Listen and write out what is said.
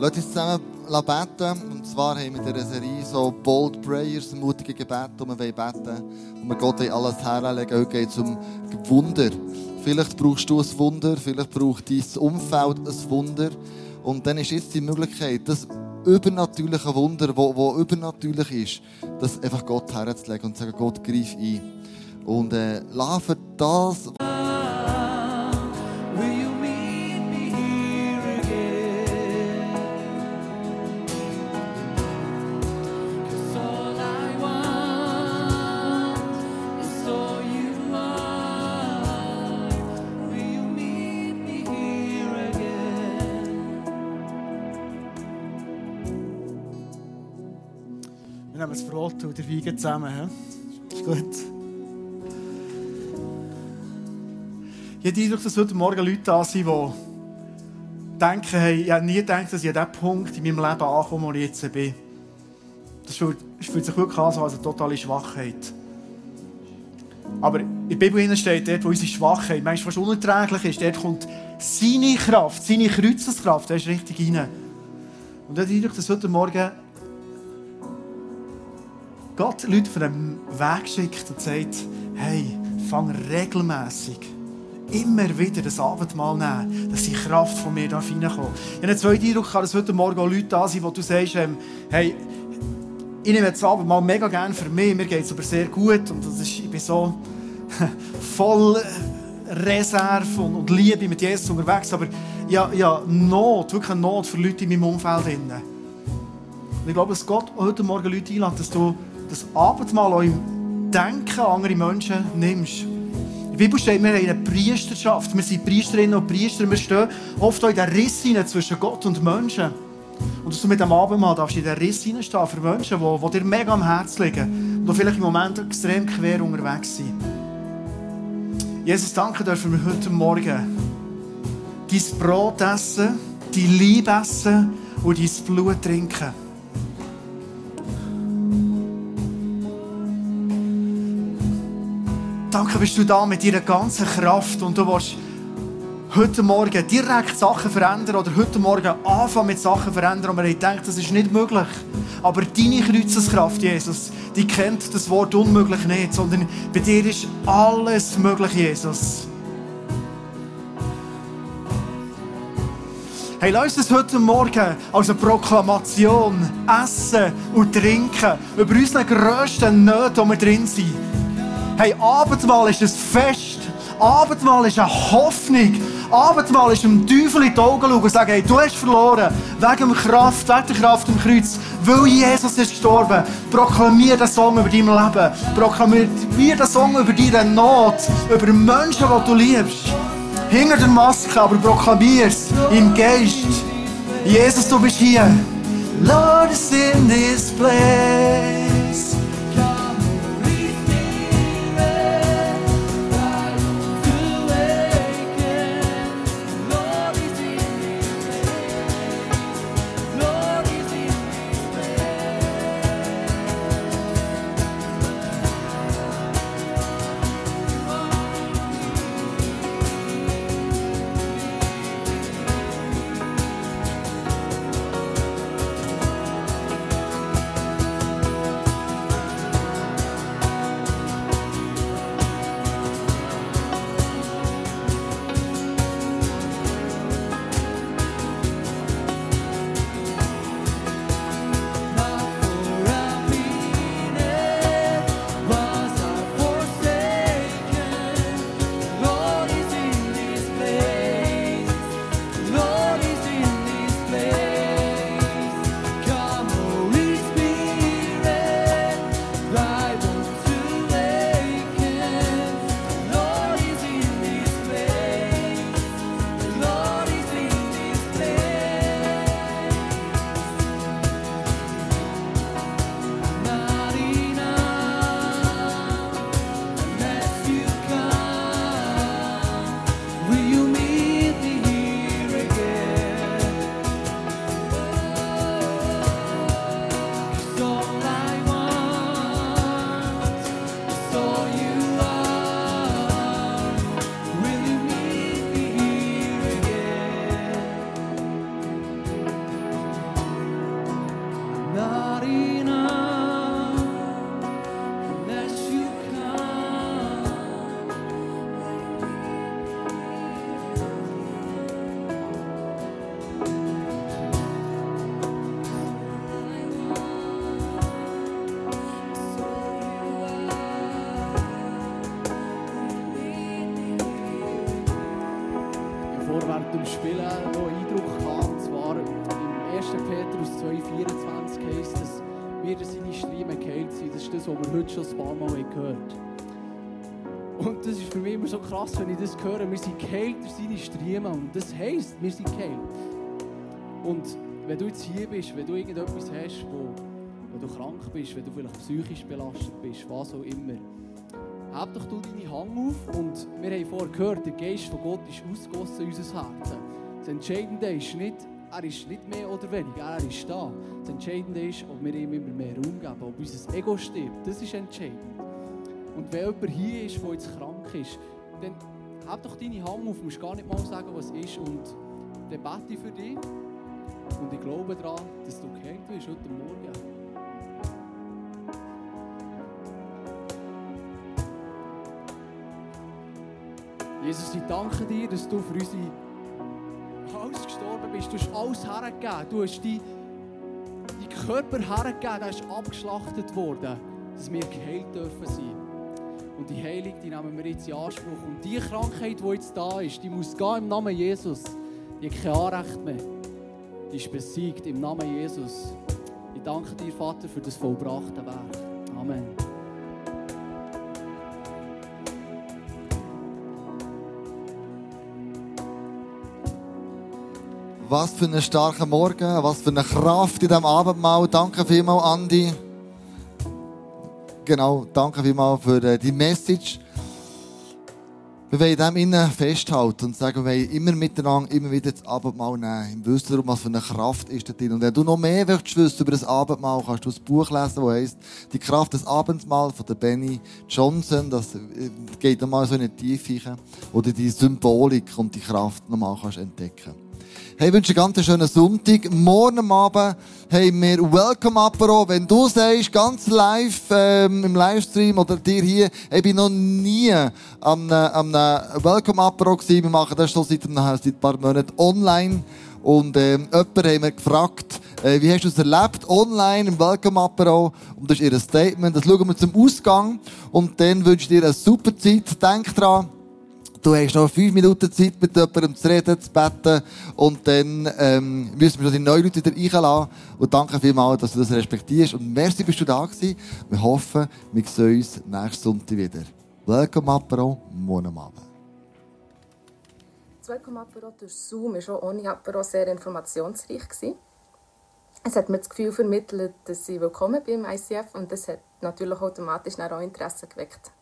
Lass uns zusammen beten. Und zwar haben wir in dieser Serie so Bold Prayers, mutige Gebete, wo wir beten. Und wir Gott alles herlegen. Heute geht es um Wunder. Vielleicht brauchst du ein Wunder, vielleicht braucht dein Umfeld ein Wunder. Und dann ist jetzt die Möglichkeit, das übernatürliche Wunder, das wo übernatürlich ist, das einfach Gott herzulegen und zu sagen, Gott, greif ein. Und äh, für das... Brot und der Wein zusammen. He? Ist gut. Ich habe den Eindruck, dass heute Morgen Leute da sind, die denken, hey, ich habe nie gedacht, dass ich an diesem Punkt in meinem Leben ankomme, wo ich jetzt bin. Das fühlt, fühlt sich wirklich an als eine totale Schwachheit. Aber in der Bibel steht dort, wo unsere Schwachheit manchmal fast unerträglich ist, dort kommt seine Kraft, seine Kreuzeskraft, der ist richtig rein. Und ich habe den Eindruck, dass heute Morgen Gott Leute von einem Weg schickt und sagt, hey, fang regelmäßig immer wieder das Abendmahl nehmen, dass die Kraft von mir da reinkommt. Ich habe zweiten Eindruck, dass heute Morgen auch Leute da sind, wo du sagst, ähm, hey, ich nehme das Abendmahl mega gerne für mich, mir geht es aber sehr gut und das ist, ich bin so voll Reserve und, und Liebe mit Jesus unterwegs, aber ja, ja, Not, wirklich eine Not für Leute in meinem Umfeld. Und ich glaube, dass Gott heute Morgen Leute einlädt, dass du das Abendmahl auch im Denken an andere Menschen nimmst. In der Bibel steht, wir haben eine Priesterschaft. Wir sind Priesterinnen und Priester. Wir stehen oft auch in den Riss zwischen Gott und Menschen. Und dass du mit dem Abendmahl darfst in den Riss stehen für Menschen, die, die dir mega am Herzen liegen und die vielleicht im Moment extrem quer unterwegs sind. Jesus, danke dürfen wir heute Morgen dein Brot essen, dein Liebe essen und dein Blut trinken. Danke bist du da mit deiner ganzen Kraft und du willst heute Morgen direkt Sachen verändern oder heute Morgen anfangen mit Sachen verändern und man denkt, das ist nicht möglich. Aber deine Kreuzeskraft, Jesus, die kennt das Wort unmöglich nicht, sondern bei dir ist alles möglich, Jesus. Hey, lass uns heute Morgen als eine Proklamation essen und trinken über unsere grössten Nöte, die wir drin sind. Hey, Abendmahl ist ein Fest. Abendmahl ist eine Hoffnung. Abendmahl ist dem Teufel in die Augen schauen und sagen, hey, du hast verloren. Wegen Kraft, wegen der Kraft im Kreuz. Weil Jesus ist gestorben. Proklamier den Song über dein Leben. Proklamier den Song über deine Not. Über Menschen, die du liebst. Hinter der Maske, aber proklamier es im Geist. Jesus, du bist hier. Lord is in this place. Es, wir seine Striemen geheilt sind. Das ist das, was wir heute schon ein paar Mal gehört. Und das ist für mich immer so krass, wenn ich das höre. Wir sind geheilt durch seine Striemen. Und das heisst, wir sind geheilt. Und wenn du jetzt hier bist, wenn du irgendetwas hast, wo, wo du krank bist, wenn du vielleicht psychisch belastet bist, was auch immer, heb doch du deine Hand auf und wir haben vorher gehört, der Geist von Gott ist ausgegossen in unser Herz. Das Entscheidende ist nicht, er ist nicht mehr oder weniger, er ist da. Das Entscheidende ist, ob wir ihm immer mehr Raum geben, ob unser Ego stirbt. Das ist entscheidend. Und wenn jemand hier ist, der jetzt krank ist, dann heb doch deine Hand auf, musst gar nicht mal sagen, was ist und dann bete ich für dich. Und ich glaube daran, dass du geheilt wirst heute Morgen. Jesus, ich danke dir, dass du für unsere bist. Du hast alles hergegeben. Du hast deinen die Körper hergegeben, der ist abgeschlachtet worden, dass wir geheilt dürfen sein. Und die Heilung, die nehmen wir jetzt in Anspruch. Und die Krankheit, die jetzt da ist, die muss gehen im Namen Jesus. Die hat kein Anrecht mehr. Die ist besiegt im Namen Jesus. Ich danke dir, Vater, für das vollbrachte Werk. Amen. Was für einen starken Morgen, was für eine Kraft in diesem Abendmahl. Danke vielmals, Andi. Genau, danke vielmals für äh, die Message. Wir wollen dem innen festhalten und sagen, wir wollen immer miteinander, immer wieder das Abendmahl nehmen. Im Wissen darum, was für eine Kraft ist da drin. Und wenn du noch mehr willst wissen über das Abendmahl, kannst du das Buch lesen, das heisst Die Kraft des Abendmahls von Benny Johnson. Das äh, geht nochmal so in eine Tiefe wo du die Symbolik und die Kraft nochmal kannst entdecken Hey, ich wünsche einen ganz schönen Sonntag. Morgen Abend haben wir Welcome Apero. Wenn du sagst, ganz live ähm, im Livestream oder dir hier, ich bin noch nie am, am Welcome Apero gewesen. Wir machen das schon seit, seit ein paar Monaten online. Und ähm, jemand haben wir gefragt, äh, wie hast du es erlebt? Online im Welcome Apero. Und das ist ihr Statement. Das schauen wir zum Ausgang. Und dann wünsche ich dir eine super Zeit. Denk dran. Du hast noch fünf Minuten Zeit, mit jemandem zu reden, zu beten. Und dann ähm, müssen wir schon die neuen Leute wieder einladen. Und danke vielmals, dass du das respektierst. Und merci, bist du da gewesen. Wir hoffen, wir sehen uns nächsten Sonntag wieder. Welcome Apero, morgen Abend. Das Welcome Apero durch Zoom war auch ohne Apero sehr informationsreich. Es hat mir das Gefühl vermittelt, dass ich willkommen bin im ICF und das hat natürlich automatisch auch Interesse geweckt.